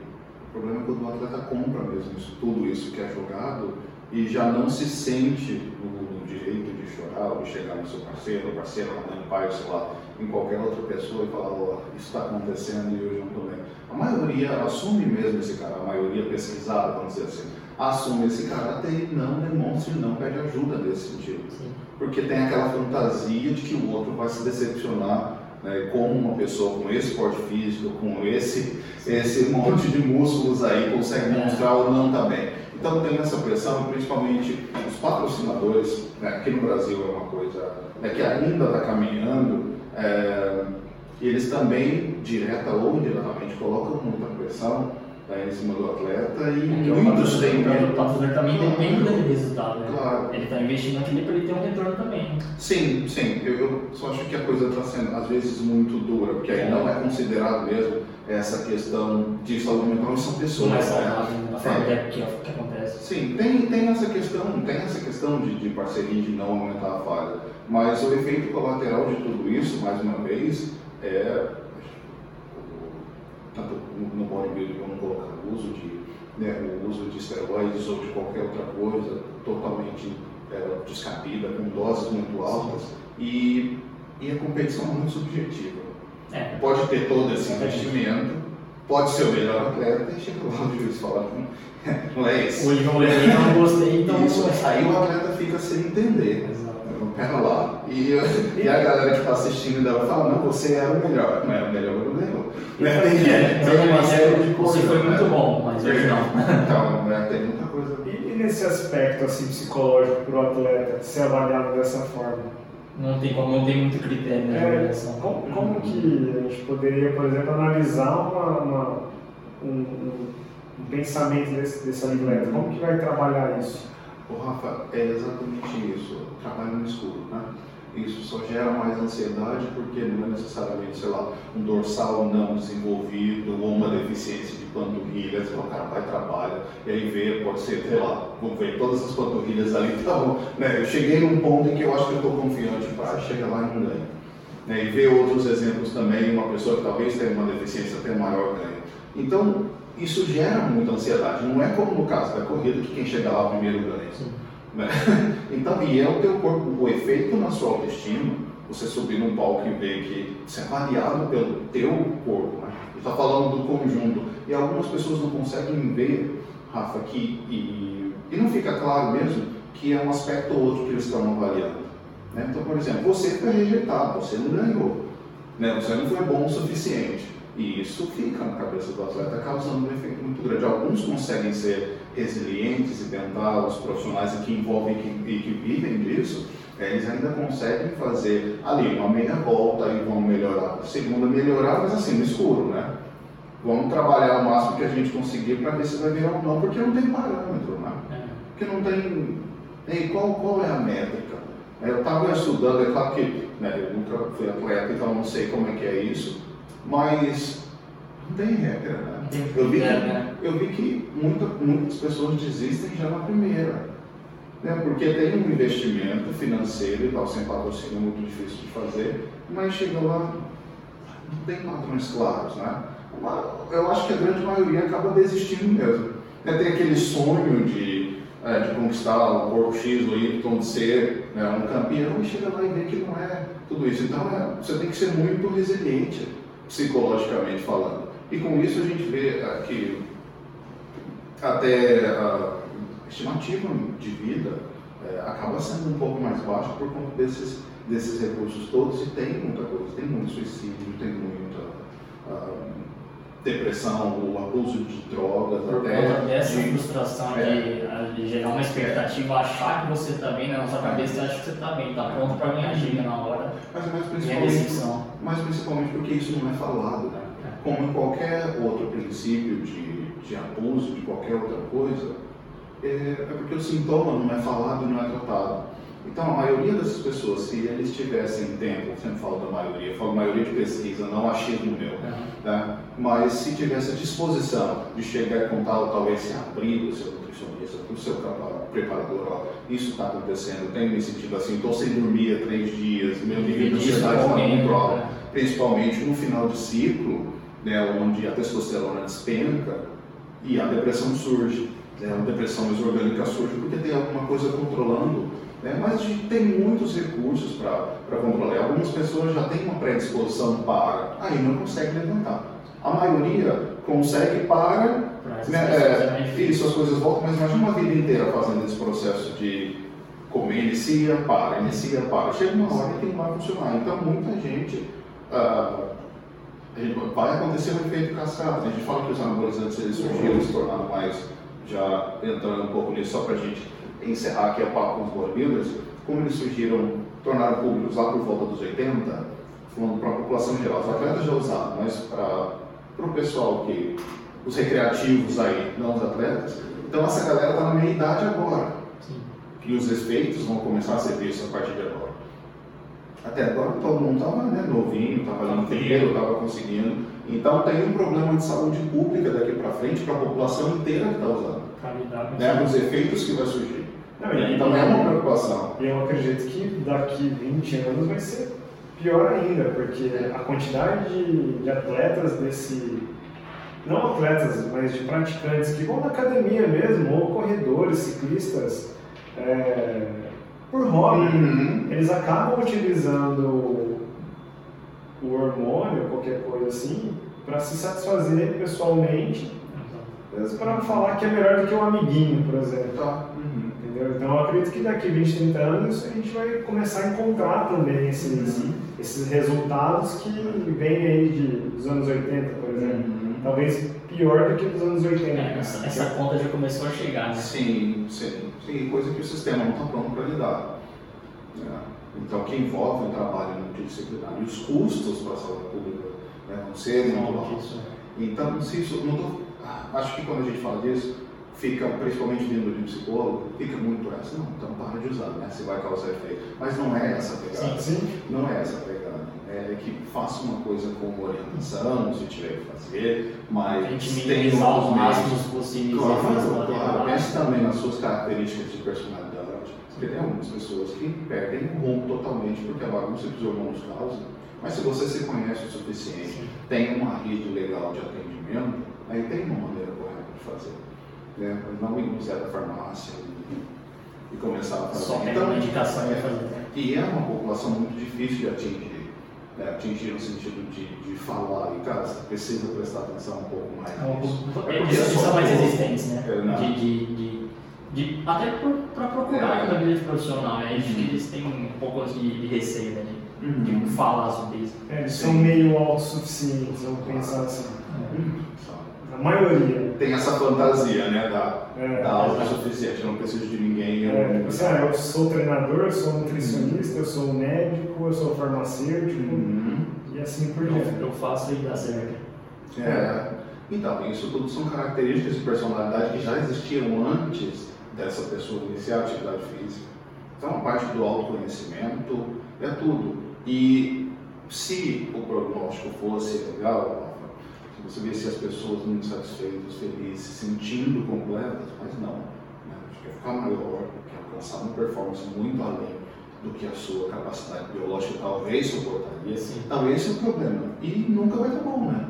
o problema é quando o atleta compra mesmo isso, tudo isso que é jogado e já não se sente no, direito de chorar ou de chegar no seu parceiro, ou parceiro, a mãe, pai, sei lá, em qualquer outra pessoa e falar, oh, isso está acontecendo e eu já não estou bem. A maioria assume mesmo esse cara, a maioria pesquisada, vamos dizer assim assume esse caráter e não demonstra e não pede ajuda nesse sentido. Sim. Porque tem aquela fantasia de que o outro vai se decepcionar né, como uma pessoa com esse porte físico, com esse, esse monte de músculos aí, consegue demonstrar ou não também. Então tem essa pressão, principalmente os patrocinadores, né, aqui no Brasil é uma coisa né, que ainda está caminhando, é, eles também, direta ou indiretamente, colocam muita pressão né, em cima do atleta e é muitos têm O patrocinador também depende daquele resultado, né? Claro. Ele está investindo aqui para ele ter um retorno também. Sim, sim. Eu, eu só acho que a coisa está sendo, às vezes, muito dura, porque aí não é considerado mesmo essa questão de saúde mental, são pessoas. Né? saudável, né? forma é. que, que acontece. Sim, tem, tem essa questão, tem essa questão de, de parceria, de não aumentar a falha. Mas o efeito colateral de tudo isso, mais uma vez, é tanto no bodybuilding vamos colocar o uso de né, o uso de esteroides ou de qualquer outra coisa totalmente é, descabida com doses muito altas e, e a competição é muito subjetiva é. pode ter todo esse investimento pode ser o melhor atleta e chega lá o juiz fala não é isso hoje não não gostei então isso, aí o atleta fica sem entender Exato. Pera lá e, e a galera que está assistindo dela fala não você é o melhor não é o melhor não ganhou né? Tem, é, tem uma série de coisas. Você foi muito bom, mas hoje não. Então, né, tem muita coisa. E, e nesse aspecto assim, psicológico para o atleta ser avaliado dessa forma? Não tem, como, não tem muito critério na é, avaliação. Como, como que a gente poderia, por exemplo, analisar uma, uma um, um, um, pensamento desse, desse atleta? Como que vai trabalhar isso? Rafa, é exatamente isso. Trabalho no escuro, né? Isso só gera mais ansiedade porque não é necessariamente, sei lá, um dorsal não desenvolvido ou uma deficiência de panturrilhas. O cara vai trabalha e aí vê, pode ser, sei lá, vamos ver, todas as panturrilhas ali estão. Né? Eu cheguei num ponto em que eu acho que eu estou confiante para chegar lá e não ganho. Né? E ver outros exemplos também, uma pessoa que talvez tenha uma deficiência até maior ganha. Então, isso gera muita ansiedade. Não é como no caso da corrida que quem chega lá primeiro ganha. Né? Então, e é o teu corpo, o efeito na sua autoestima, você subir num palco e ver que você é avaliado pelo teu corpo, né? está falando do conjunto. E algumas pessoas não conseguem ver, Rafa, que, e, e não fica claro mesmo que é um aspecto ou outro que eles estão avaliando. Né? Então, por exemplo, você foi rejeitado, você não ganhou, né? você não foi bom o suficiente. E isso fica na cabeça do atleta, causando um efeito muito grande. Alguns conseguem ser resilientes e tentar, os profissionais que envolvem e que vivem disso, eles ainda conseguem fazer ali uma meia volta e vão melhorar. Segunda, melhorar, mas assim, no escuro, né? Vamos trabalhar o máximo que a gente conseguir para ver se vai virar ou não, porque não tem parâmetro, né? É. Porque não tem. E qual, qual é a métrica? Eu estava estudando, é claro que né, eu nunca fui atleta, então não sei como é que é isso mas não tem regra, né? Eu vi que, né? eu vi que muita, muitas pessoas desistem já na primeira. Né? Porque tem um investimento financeiro e tal, sem patrocínio é muito difícil de fazer, mas chega lá, não tem padrões claros, né? Eu acho que a grande maioria acaba desistindo mesmo. Né? Tem aquele sonho de, é, de conquistar o corpo X ou Y, de ser né, um campeão, e chega lá e vê que não é tudo isso. Então é, você tem que ser muito resiliente psicologicamente falando. E com isso a gente vê que até a estimativa de vida é, acaba sendo um pouco mais baixa por conta desses, desses recursos todos e tem muita coisa, tem muito suicídio, tem muita uh, depressão, o abuso de drogas, por até conta dessa de, frustração é, de, de, gerar uma expectativa, achar que você está bem, né? na sua cabeça você acha que você está bem, está pronto para ganhar, na hora. Mas, mas, principalmente, mas principalmente porque isso não é falado, né? É. Como em qualquer outro princípio de, de abuso, de qualquer outra coisa, é, é porque o sintoma não é falado e não é tratado. Então, a maioria dessas pessoas, se eles tivessem tempo, sempre falo da maioria, falo maioria de pesquisa, não achismo meu, né? mas se tivesse a disposição de chegar e contar, ou talvez se abrir do seu nutricionista, do seu preparador, ó, isso está acontecendo, tenho me sentido assim, estou sem dormir há três dias, meu nível de ansiedade está muito alto, né? principalmente no final de ciclo, né, onde a testosterona despenca e a depressão surge. Né, a depressão exorgânica surge porque tem alguma coisa controlando Né? Mas a gente tem muitos recursos para controlar. Algumas pessoas já têm uma predisposição para, aí não consegue levantar. A maioria consegue para. Né, é, isso, as coisas voltam, mas imagina uma vida inteira fazendo esse processo de comer, inicia, para, inicia, para. Chega uma hora que não vai funcionar. Então, muita gente. Uh, vai acontecer um efeito cascata. A gente fala que os anabolizantes eles surgiram, se tornaram mais, já entrando um pouco nisso, só para a gente encerrar aqui a papo com os bodybuilders, como eles surgiram, tornaram públicos lá por volta dos 80, falando para a população em geral. Os atletas já usaram, mas para o pessoal que, os recreativos aí, não os atletas, então essa galera está na meia idade agora. Sim. E os efeitos vão começar a ser vistos a partir de agora. Até agora todo mundo estava né, novinho, estava inteiro, estava conseguindo. Então tem um problema de saúde pública daqui para frente para a população inteira que está usando. Né, os efeitos que vai surgir. Não, e, então é uma preocupação. E eu acredito que daqui 20 anos vai ser pior ainda, porque a quantidade de, de atletas desse. Não atletas, mas de praticantes que vão na academia mesmo, ou corredores, ciclistas. É, por hobby, uhum. eles acabam utilizando o hormônio, qualquer coisa assim, para se satisfazer pessoalmente, para falar que é melhor do que um amiguinho, por exemplo. Tá. Entendeu? Então eu acredito que daqui 20, 30 anos a gente vai começar a encontrar também esses, uhum. esses resultados que vêm aí de, dos anos 80, por exemplo. Uhum. Talvez pior do que dos anos 80. É, essa, essa conta já começou a chegar, né? Sim, sim. Sim, coisa que o sistema não está pronto para lidar. Né? Então, que envolve um trabalho multidisciplinar e os custos para a saúde pública né, vão ser muito altos. Então, se isso, não tô, ah, acho que quando a gente fala disso, fica, principalmente vindo de um psicólogo, fica muito essa, não, então para de usar, né, se vai causar efeito. Mas não é essa pegada. Sim, sim. Não é essa pegada. É que faça uma coisa com orientação, se tiver que fazer, mas tem os máximos possíveis. Claro, claro. Pense também nas suas características de personalidade. Porque tem algumas pessoas que perdem o rumo totalmente porque a bagunça que os hormônios causam. Mas se você se conhece o suficiente, tem uma rede legal de atendimento, aí tem uma maneira correta de fazer. Né? Não ir no zero da farmácia e, e começar a fazer. Só então, uma indicação é, fazer. E é uma população muito difícil de atingir é, atingir no sentido de, de falar, e cara, você precisa prestar atenção um pouco mais. É, nisso. É, eles são mais resistentes, né? É, de, de, de, de, até para procurar é. habilidade profissional, né? Eles, uhum. eles têm um pouco de, de receio né? de, uhum. de falar sobre isso. É, eles são meio autossuficientes, vamos pensar assim. Uhum. A maioria. Tem essa fantasia, né, da, é, da autossuficiente, eu não preciso de ninguém. Eu, é, tipo assim, ah, eu sou treinador, eu sou nutricionista, eu sou médico, eu sou farmacêutico, uhum. e assim por diante. Eu faço e dá certo. É. Então, isso tudo são características de personalidade que já existiam antes dessa pessoa iniciar a atividade física. Então, a parte do autoconhecimento é tudo. E se o prognóstico fosse legal, você vê se as pessoas muito satisfeitas, felizes, se sentindo completas, mas não. Né? Acho que é ficar maior, quer alcançar uma performance muito além do que a sua capacidade biológica talvez suportaria, Sim. talvez esse é o problema. E nunca vai estar bom, né?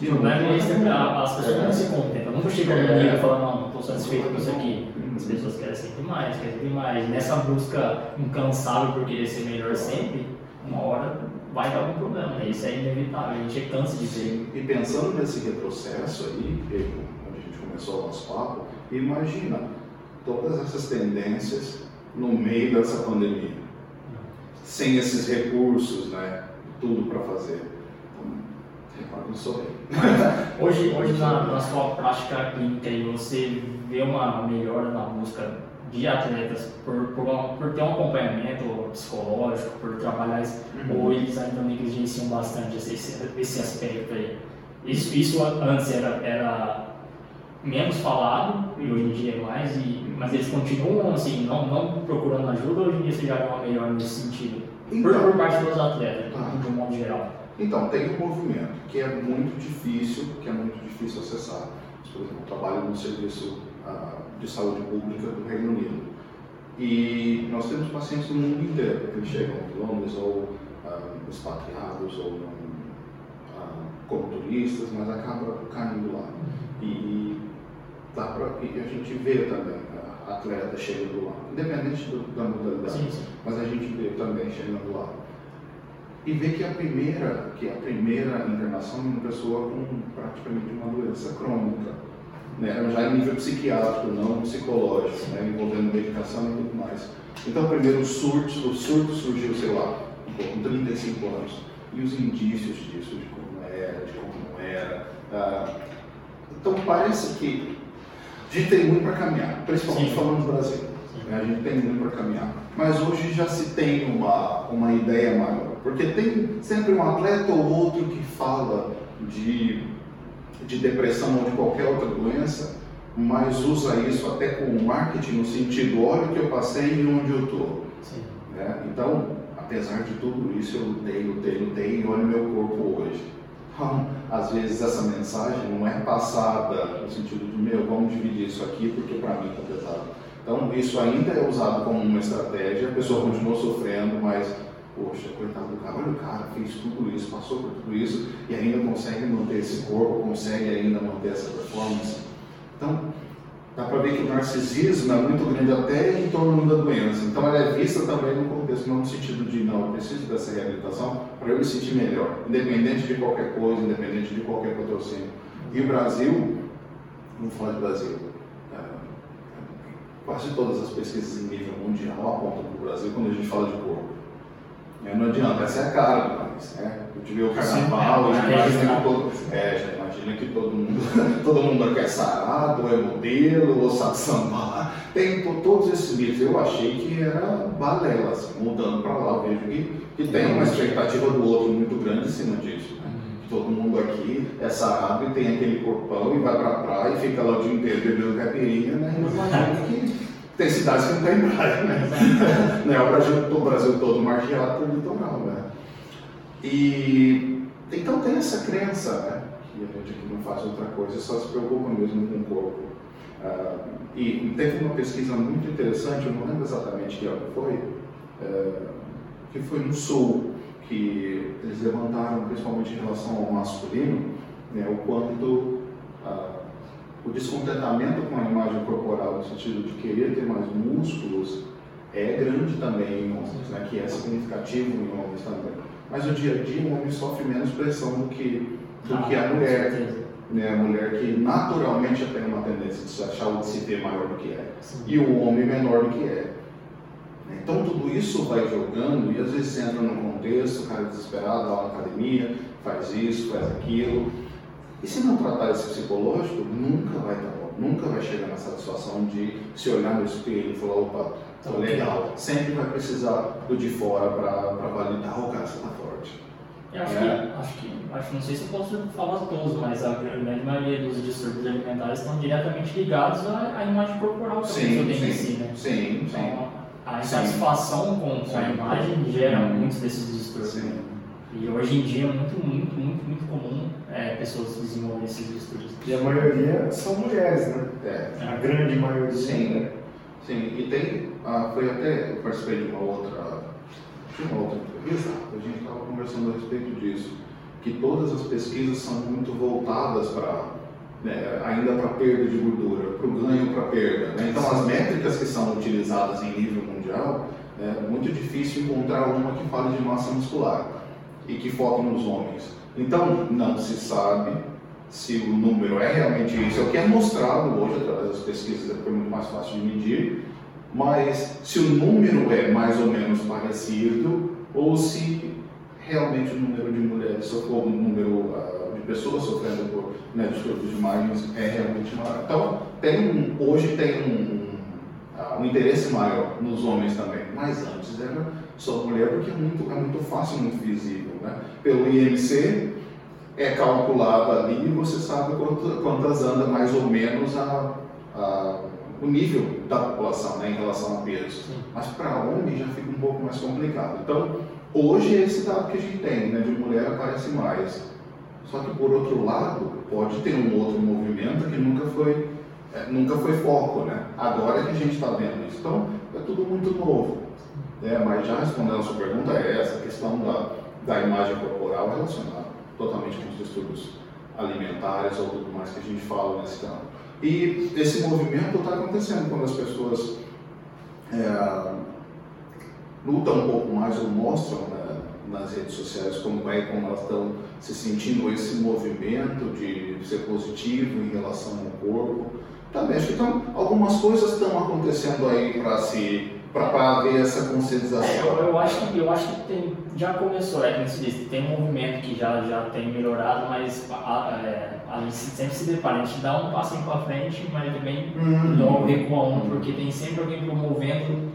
E o problema é que as pessoas não se contentam, nunca chegam no nível e falam, não, não estou satisfeito com isso aqui. As pessoas querem sempre mais, querem sempre mais. Nessa busca incansável por querer ser melhor sempre, uma hora vai dar algum problema, né? isso é inevitável, a gente cansa de ver. E pensando nesse retrocesso aí, onde a gente começou o nosso papo, imagina todas essas tendências no meio dessa pandemia, sem esses recursos, né? Tudo para fazer. Então, hoje, hoje na, na sua prática clínica, você vê uma melhora na busca de atletas por, por, por, ter um acompanhamento psicológico, por trabalhar, uhum. ou eles ainda negligenciam bastante esse, esse aspecto aí. Isso, isso antes era, era menos falado e hoje em dia é mais, e, mas eles continuam assim, não, não procurando ajuda, hoje em dia você já uma melhor nesse sentido, então, por, por parte dos atletas, tá. de um modo geral. Então, tem um movimento que é muito difícil, que é muito difícil acessar. Por exemplo, eu trabalho no serviço de saúde pública do Reino Unido. E nós temos pacientes do mundo inteiro, que chegam de Londres ou ah, expatriados ou ah, como turistas, mas acabam caindo lá. E, dá pra, e a gente vê também, atleta chegando lá, independente do, da modalidade, sim, sim. mas a gente vê também chegando lá. E vê que a primeira, que a primeira internação é uma pessoa com praticamente uma doença crônica, né? já em nível psiquiátrico, não psicológico, né? envolvendo medicação e tudo mais. Então, primeiro o surto, o surto surgiu, sei lá, com 35 anos, e os indícios disso, de como era, de como não era. Ah, então, parece que a gente tem muito para caminhar, principalmente Sim. falando do Brasil. Né? A gente tem muito para caminhar. Mas hoje já se tem uma, uma ideia maior. Porque tem sempre um atleta ou outro que fala de, de depressão ou de qualquer outra doença, mas usa isso até com marketing no sentido, olha o que eu passei e onde eu estou. Né? Então, apesar de tudo isso, eu lutei, lutei, lutei e olha o meu corpo hoje. Então, às vezes essa mensagem não é passada no sentido de, meu, vamos dividir isso aqui porque para mim está pesado. Então, isso ainda é usado como uma estratégia, a pessoa continua sofrendo, mas, poxa, coitado do cara, olha o cara, fez tudo isso, passou por tudo isso e ainda consegue manter esse corpo, consegue ainda manter essa performance. Então, dá para ver que o narcisismo é muito grande até em torno da doença. Então, ela é vista também no contexto, não no sentido de, não, eu preciso dessa reabilitação para eu me sentir melhor, independente de qualquer coisa, independente de qualquer patrocínio. E o Brasil, vamos falar de Brasil, é, quase todas as pesquisas em nível mundial apontam para o Brasil quando a gente fala de corpo. É, não adianta, essa é a cara do país. Né? Eu tive o carnaval, Sim, é, imagina que todo, é, imagina que todo mundo, todo mundo quer sarado, é modelo, ou sabe sambar. Tem todos esses mitos. Eu achei que era balela, assim, mudando para lá, vejo que, que tem uma expectativa do outro muito grande em cima disso. Né? Todo mundo aqui é sarado e tem aquele corpão e vai para a praia e fica lá o dia inteiro bebendo caipirinha, né? Imagina que tem cidades que não tem praia, né? né? O, Brasil, o Brasil todo margeado por litoral, né? E então tem essa crença, né? Que a gente aqui não faz outra coisa, só se preocupa mesmo com o corpo. Uh, e teve uma pesquisa muito interessante, eu não lembro exatamente que ano foi, uh, que foi no Sul, que eles levantaram, principalmente em relação ao masculino, né, o quanto uh, o descontentamento com a imagem corporal, no sentido de querer ter mais músculos, é grande também em homens, né? que é significativo em homens também. Mas no dia a dia o homem sofre menos pressão do que, do ah, que a mulher. Né? A mulher que naturalmente tem uma tendência de se achar ou de se ver maior do que é. Sim. E o homem menor do que é. Então tudo isso vai jogando e às vezes você entra num contexto, o cara é desesperado, vai na academia, faz isso, faz aquilo e se não tratar esse psicológico, nunca vai estar bom, nunca vai chegar na satisfação de se olhar no espelho e falar, opa, tô legal. Sempre vai precisar do de fora para validar, o cara, você tá forte. Eu acho, é. que, acho que, acho, não sei se eu posso falar todos, mas a grande maioria dos distúrbios alimentares estão diretamente ligados à, à imagem corporal que sim, a pessoa tem em si, né? Sim, então, sim. A insatisfação com, com a imagem gera hum. muitos desses distúrbios. Sim. E hoje em dia é muito, muito, muito, muito comum é, pessoas desenvolverem esses distúrbios. E a maioria são mulheres, né? É. A grande maioria. Sim, sim. E tem, ah, foi até, eu participei de uma outra, de uma outra entrevista, a gente estava conversando a respeito disso, que todas as pesquisas são muito voltadas para, né, ainda para perda de gordura, para o ganho para perda. Né? Então as métricas que são utilizadas em nível mundial, é muito difícil encontrar uma que fale de massa muscular e que foca nos homens. Então, não se sabe se o número é realmente isso, é o que é mostrado hoje através das pesquisas, é muito mais fácil de medir, mas se o número é mais ou menos parecido ou se realmente o número de mulheres, ou o número uh, de pessoas sofrendo por né, distúrbios de imagens é realmente maior. Então, tem um, hoje tem um, um interesse maior nos homens também, mas antes era só mulher porque é muito, é muito fácil, muito visível. Né? Pelo IMC é calculado ali e você sabe quanto, quantas anda mais ou menos a, a, o nível da população né, em relação a peso. Mas para homem já fica um pouco mais complicado. Então, hoje é esse dado que a gente tem, né, de mulher aparece mais. Só que por outro lado, pode ter um outro movimento que nunca foi, é, nunca foi foco, né? Agora é que a gente está vendo isso. Então, é tudo muito novo. É, mas já respondendo a sua pergunta, é essa questão da, da imagem corporal relacionada totalmente com os distúrbios alimentares ou tudo mais que a gente fala nesse campo. E esse movimento está acontecendo quando as pessoas é, lutam um pouco mais ou mostram né, nas redes sociais como é como elas estão se sentindo esse movimento de ser positivo em relação ao corpo. Também acho que então, algumas coisas estão acontecendo aí para se para haver essa conscientização. É, eu, eu, acho que eu acho que tem, já começou, é que se diz, tem um movimento que já já tem melhorado, mas a, é, a gente sempre se depara, a gente dá um passinho para frente, mas também uhum. logo recua um, porque tem sempre alguém promovendo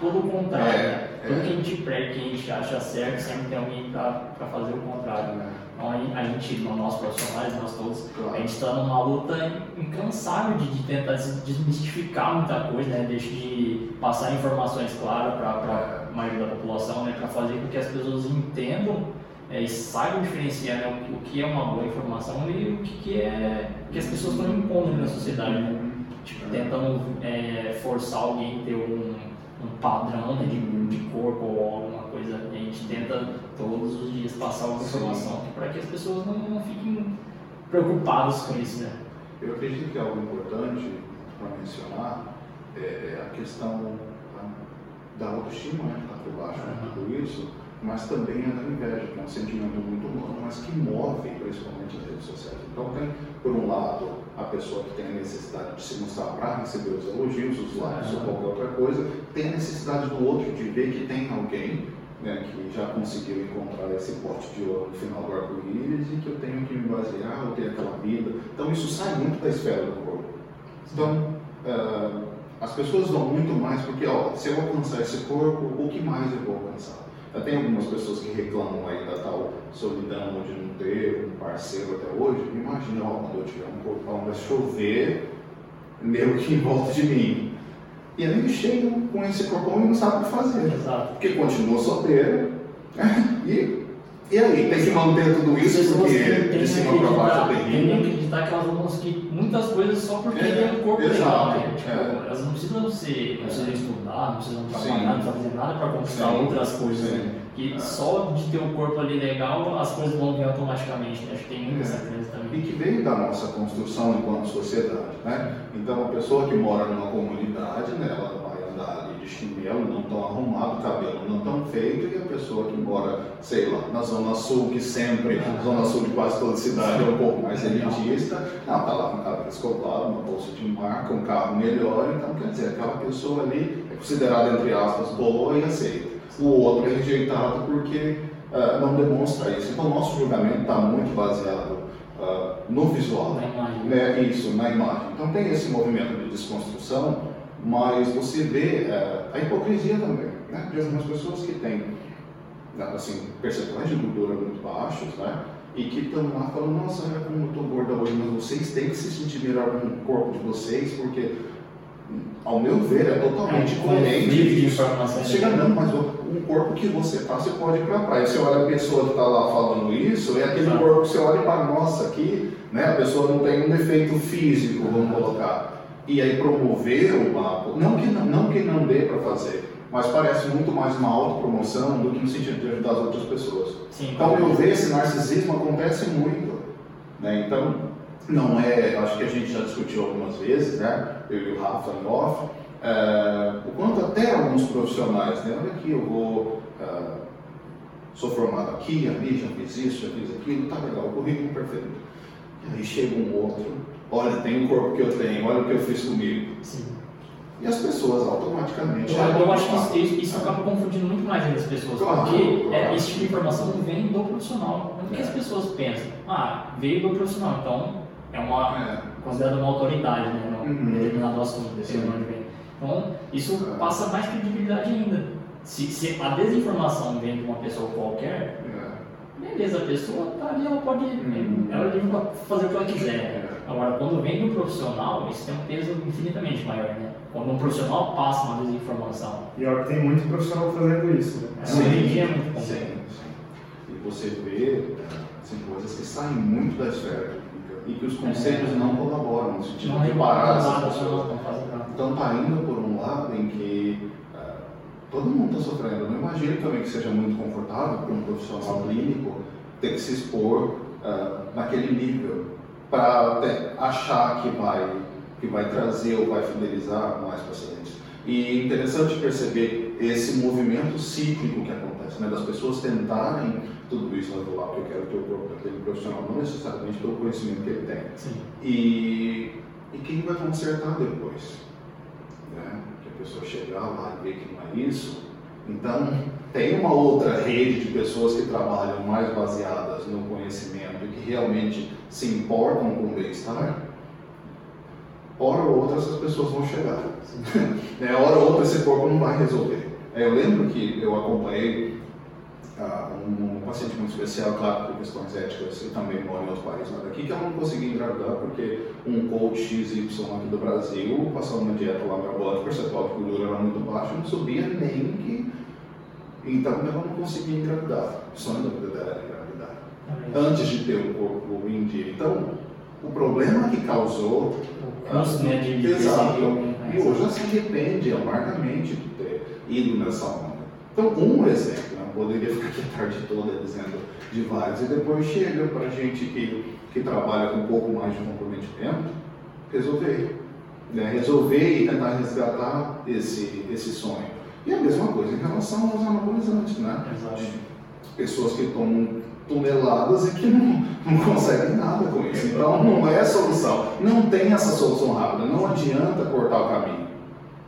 todo o contrário. É, né? Tudo é. que a gente prega, que a gente acha certo, sempre tem alguém para fazer o contrário. Né? Então a gente, nós profissionais, nós todos, claro. a gente está numa luta incansável de, de, tentar desmistificar muita coisa, né? Deixa de passar informações claras para a é. maioria da população, né? Para fazer com que as pessoas entendam é, e saibam diferenciar né? o, o, que é uma boa informação e o que, que é que as pessoas estão impondo na sociedade, né? Tipo, é. tentando é, forçar alguém a ter um, um padrão né? de, de corpo ou alguma coisa. A gente tenta todos os dias passar alguma informação para que as pessoas não, não, fiquem preocupadas com isso, né? Eu acredito que é algo importante para mencionar é, é a questão da autoestima, né, que está por baixo de uhum. tudo isso, mas também é da inveja, que é um sentimento muito humano, mas que move principalmente as redes sociais. Então tem, por um lado, a pessoa que tem a necessidade de se mostrar para receber os elogios, os likes ou qualquer outra coisa, tem a necessidade do outro de ver que tem alguém né, que já conseguiu encontrar esse pote de ouro no final do arco-íris e que eu tenho que me basear, eu tenho aquela vida. Então isso sai muito da esfera do corpo. Então, uh, as pessoas vão muito mais porque, ó, se eu alcançar esse corpo, o que mais eu vou alcançar? Já tem algumas pessoas que reclamam aí da tal solidão de não ter um parceiro até hoje. Imagina, ó, quando eu tiver um corpo, vai chover, meio que em volta de mim e aí chegam com esse corpão e não sabem o que fazer. Exato. Porque continua solteiro. e, e aí, tem que manter tudo isso porque de cima para baixo é terrível. Tem que acreditar que elas vão conseguir muitas coisas só porque é, tem um corpo legal. Né? Tipo, é. Elas não precisam ser, não precisam estudar, não precisam trabalhar, não precisam fazer nada para conquistar Sim. outras coisas. Né? Que é. só de ter um corpo ali legal, as coisas vão vir automaticamente. Né? Acho que tem muita essa crença também. E que veio da nossa construção enquanto sociedade. Né? Então, a pessoa que mora numa comunidade, né, ela vai andar chinelo, não tão arrumado, cabelo não tão feito, e a pessoa que mora, sei lá, na Zona Sul, que sempre, na Zona Sul de quase toda cidade é um pouco mais elitista, não, tá lá com o cabelo escovado, uma bolsa de marca, um carro melhor, então quer dizer, aquela pessoa ali é considerada, entre aspas, boa e aceita. O outro é rejeitado porque uh, não demonstra isso. Então, nosso julgamento está muito baseado uh, no visual. Na imagem. Né? Isso, na imagem. Então, tem esse movimento de desconstrução, mas você vê uh, a hipocrisia também, né? de algumas pessoas que têm assim, percentuais de gordura muito baixos, né? e que estão lá falando, nossa, olha como eu estou gorda hoje, mas vocês têm que se sentir melhor com o corpo de vocês, porque ao meu ver, é totalmente é, coerente. Chega, não, mas o, um corpo que você tá, você pode ir para a praia. Você olha a pessoa que está lá falando isso, é aquele Exato. corpo que você olha para nossa aqui, né? A pessoa não tem um defeito físico, vamos colocar. E aí promover o papo, não que não, não, que não dê para fazer, mas parece muito mais uma autopromoção do que no sentido de ajudar as outras pessoas. Sim, então, eu vejo esse narcisismo acontece muito. Né? Então, não é, acho que a gente já discutiu algumas vezes, né? Eu e o Rafa em off, é, o quanto até alguns profissionais, né? Olha aqui, eu vou, é, sou formado aqui, ali, já fiz isso, já fiz aquilo, tá legal, o currículo perfeito. E aí chega um outro, olha, tem o corpo que eu tenho, olha o que eu fiz comigo. Sim. E as pessoas automaticamente. Eu, eu acho que isso, isso acaba confundindo muito mais as pessoas, claro, porque claro. É, esse tipo de informação vem do profissional. O que é. as pessoas pensam? Ah, veio do profissional, então é uma é. considerada uma autoridade né, uhum. determinado assunto, dependendo de onde vem. Então, isso é. passa mais credibilidade ainda. Se, se, a desinformação vem de uma pessoa qualquer, é. beleza, a pessoa tá ali, ela pode uhum. ela é livre fazer o que ela quiser. É. Agora, quando vem do profissional, isso tem um peso infinitamente maior, né? Quando um profissional passa uma desinformação. E olha que tem muito profissional fazendo isso, né? Sim, sim, é muito comum. Sim, sim. E você vê assim, coisas que saem muito da esfera e que os conselhos não colaboram no sentido não de parar essas pessoas. Então está indo por um lado em que uh, todo mundo está sofrendo. Eu não imagino também que seja muito confortável para um profissional clínico ter que se expor uh, naquele nível para achar que vai que vai trazer ou vai fidelizar mais pacientes. E interessante perceber esse movimento cíclico que acontece, né, das pessoas tentarem tudo isso, né, lá, porque eu quero ter o aquele profissional, não necessariamente pelo conhecimento que ele tem. Sim. E, e quem vai consertar depois? Né? Que a pessoa chegar lá e ver que não é isso. Então, tem uma outra rede de pessoas que trabalham mais baseadas no conhecimento realmente se importam com o bem-estar hora ou outra essas pessoas vão chegar. é, hora ou outra esse corpo não vai resolver. É, eu lembro que eu acompanhei uh, um, um, paciente muito especial, claro, por questões éticas, eu também moro em outro país lá daqui, que ela não conseguia engravidar porque um coach XY aqui do Brasil passou uma dieta lá metabólica, percentual de gordura era muito baixo, não subia nem que. Então ela não conseguia engravidar. O sonho da vida dela era engravidar. Antes de ter o corpo em dia. Então, o problema que causou. O custo, né, de Exato. E hoje ela se arrepende amargamente de ter ido nessa onda. Então, um exemplo, né, poderia ficar aqui a tarde toda dizendo de vários, e depois chega para a gente que, que trabalha com um pouco mais de comprometimento, resolver. Né, resolver e tentar resgatar esse, esse sonho. E a mesma coisa em relação aos anabolizantes, né? Exato. Pessoas que tomam toneladas e que não, não conseguem nada com isso. Então não é a solução. Não tem essa solução rápida. Não adianta cortar o caminho.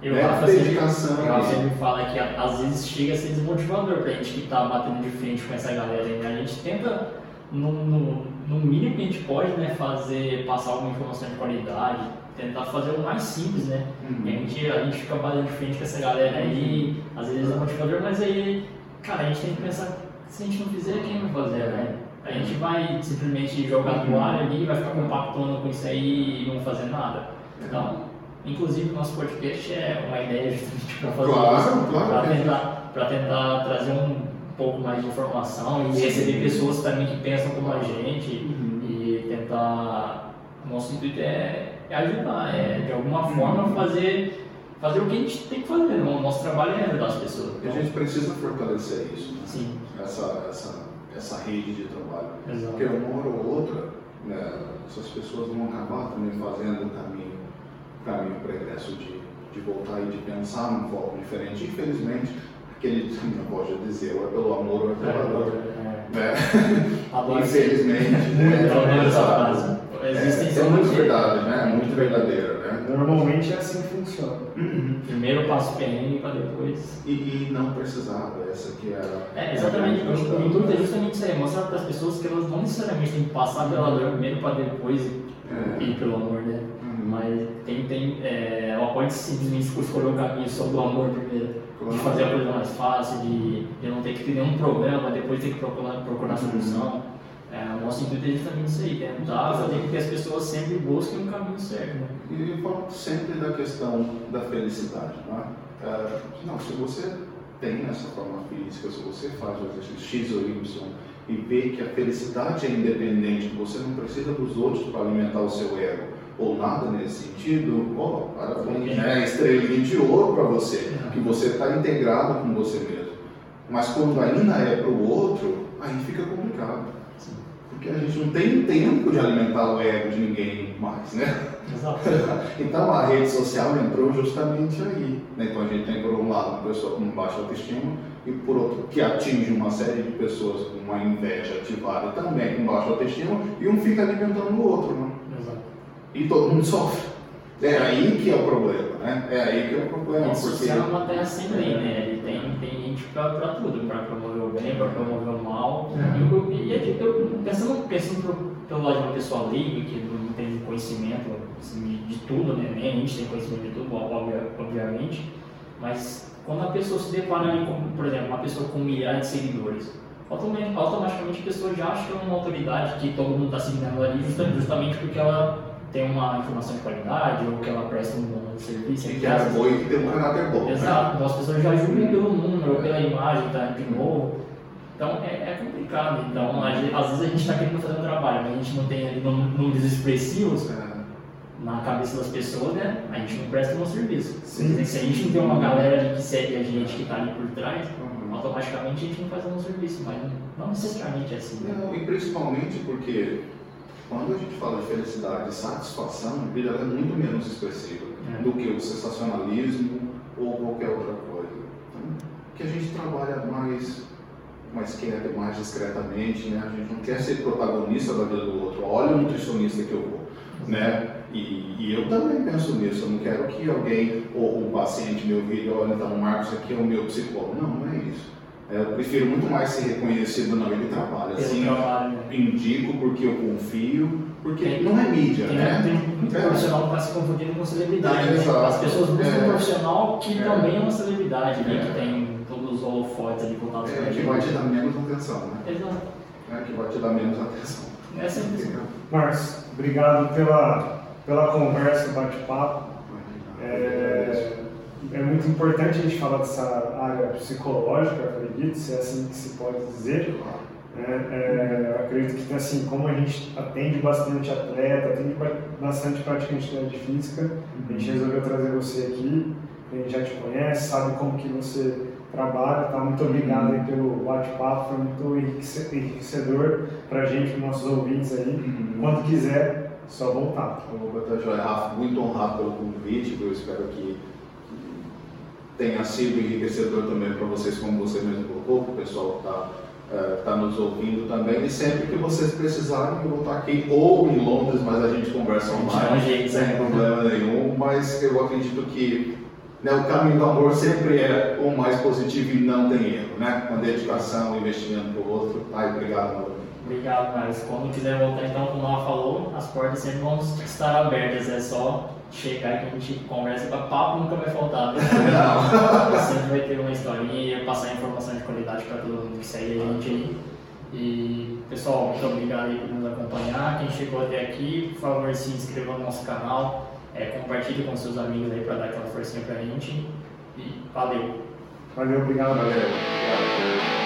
Eu, é Rafa, dedicação. Sempre, Rafa sempre fala que às vezes chega a ser desmotivador pra gente que está batendo de frente com essa galera. Né? A gente tenta, no, no, no, mínimo que a gente pode, né, fazer, passar alguma informação de qualidade, tentar fazer o mais simples, né? Uhum. a, gente, a gente fica batendo de frente com essa galera aí, às vezes é motivador, mas aí, cara, a gente tem que pensar se a gente não fizer, quem vai fazer, né? A gente vai simplesmente jogar a toalha ali, vai ficar compactando com isso aí e não fazer nada. Então, inclusive o nosso podcast é uma ideia justamente para fazer claro, isso, claro, para tentar, tentar trazer um pouco mais de informação e receber pessoas também que pensam como a gente uhum. e tentar. Nosso intuito é, é ajudar, é de alguma forma uhum. fazer fazer o que a gente tem que fazer. O nosso trabalho é ajudar as pessoas. E a gente precisa fortalecer isso. Né? Sim essa, essa, essa rede de trabalho. Exato. Porque uma hora ou outra, né, essas pessoas vão acabar também fazendo o caminho, caminho pregresso de, de voltar e de pensar num foco diferente. Infelizmente, aquele, não pode dizer, ou é pelo amor ou é pela dor. É, é. Né? Infelizmente. né? Existem é, é muito verdade, né? Muito verdadeira. Né? Normalmente é assim que funciona. Uhum. Primeiro passo PN para depois. E, e, não precisava, essa que era. É, exatamente. O intuito é justamente isso aí, mostrar para as pessoas que elas não necessariamente têm que passar pela dor primeiro para depois é. ir pelo amor, né? Uhum. Mas tem, tem, é, ela pode simplesmente escolher o caminho só do amor primeiro. De fazer a coisa mais fácil, de, de não ter que ter nenhum problema, depois ter que procurar, procurar uhum. solução. É, o nosso intuito é justamente isso aí, tentar fazer com que as pessoas sempre busquem o caminho certo. Né? E falo sempre da questão da felicidade. Não, é? É, não, se você tem essa forma física, se você faz o exercício X ou Y e vê que a felicidade é independente, que você não precisa dos outros para alimentar o seu ego, ou nada nesse sentido, oh, parabéns, né? estrelinha de ouro para você, que você está integrado com você mesmo. Mas quando ainda é para o outro, aí fica complicado porque a gente não tem tempo de alimentar o ego de ninguém mais, né? Exato. então a rede social entrou justamente aí. Né? Então a gente tem por um lado uma pessoa com baixa autoestima e por outro que atinge uma série de pessoas com uma inveja ativada também com baixa autoestima e um fica alimentando o outro, né? Exato. E todo mundo sofre. É aí que é o problema, né? É aí que é o problema. Porque... social é uma terra sem lei, né? Ele tem, tem gente para tudo, para promover o bem, para promover o mal. É. E, e eu, pensando, pensando pelo lado de uma pessoa leiga, que não tem conhecimento assim, de tudo, né? Nem a gente tem conhecimento de tudo, obviamente, mas quando a pessoa se depara ali com, por exemplo, uma pessoa com milhares de seguidores, automaticamente a pessoa já acha que é uma autoridade que todo mundo está seguindo ali justamente porque ela tem uma informação de qualidade ou que ela presta um bom serviço. Que é boa e que tem um caráter bom. Né? Exato, né? então as pessoas já julgam pelo número, pela imagem, tá, de novo. Então é, é complicado. Então, às vezes a gente está querendo fazer um trabalho, mas a gente não tem ali números expressivos é. na cabeça das pessoas, né? A gente não presta um bom serviço. Sim. Se a gente não tem uma galera ali que segue a gente que está ali por trás, uhum. automaticamente a gente não faz um bom serviço, mas não necessariamente é assim. Né? Não, e principalmente porque quando a gente fala de felicidade e satisfação, a vida é muito menos expressiva é. do que o sensacionalismo ou qualquer outra coisa. Então, que a gente trabalha mais mais quieto, mais discretamente, né? A gente não quer ser protagonista da vida do outro. Olha o nutricionista que eu vou, né? E, e, eu também penso nisso. Eu não quero que alguém ou um paciente me ouvir, olha, então, Marcos, aqui é o meu psicólogo. Não, não é isso. É, eu prefiro muito mais ser reconhecido na vida de trabalho. Assim, eu indico porque eu confio, porque tem, não é mídia, tem, né? Tem muito é. profissional que está se confundindo com celebridade. É, né? As pessoas buscam é. um profissional que é. também é uma celebridade, né? Que tem todos os holofotes ali voltados é, para que vai te dar menos atenção, né? Exato. É, que vai te dar menos atenção. É assim. Marcos, obrigado pela, pela conversa, bate-papo. É, é muito importante a gente falar dessa área psicológica, acredito, se é assim que se pode dizer. É, é, eu acredito que, assim, como a gente atende bastante atleta, atende bastante praticante de física, a gente resolveu trazer você aqui, a gente já te conhece, sabe como que você trabalha, tá? Muito obrigado aí pelo bate-papo, foi muito enriquecedor para a gente, para nossos ouvintes aí. Uhum. Quando quiser, só voltar. Opa, tá Rafa, muito honrado pelo convite, eu espero que tenha sido enriquecedor também para vocês, como você mesmo colocou, para o pessoal que está uh, tá nos ouvindo também. E sempre que vocês precisarem, eu vou estar aqui ou em Londres, mas a gente conversa online, sem né? problema nenhum. Mas eu acredito que né, o caminho do amor sempre é o mais positivo e não tem erro, né? Com dedicação, investimento para o outro. Ai, obrigado, meu Obrigado, mas quando quiser voltar então, como ela falou, as portas sempre vão estar abertas, é só chegar que a gente conversa, para papo nunca vai faltar. Né? Sempre vai ter uma historinha, passar informação de qualidade para todo mundo que segue a gente aí. E pessoal, muito obrigado aí por nos acompanhar. Quem chegou até aqui, por favor se inscreva no nosso canal, é, compartilhe com seus amigos aí para dar aquela forcinha pra gente. E valeu! Valeu, obrigado. Valeu.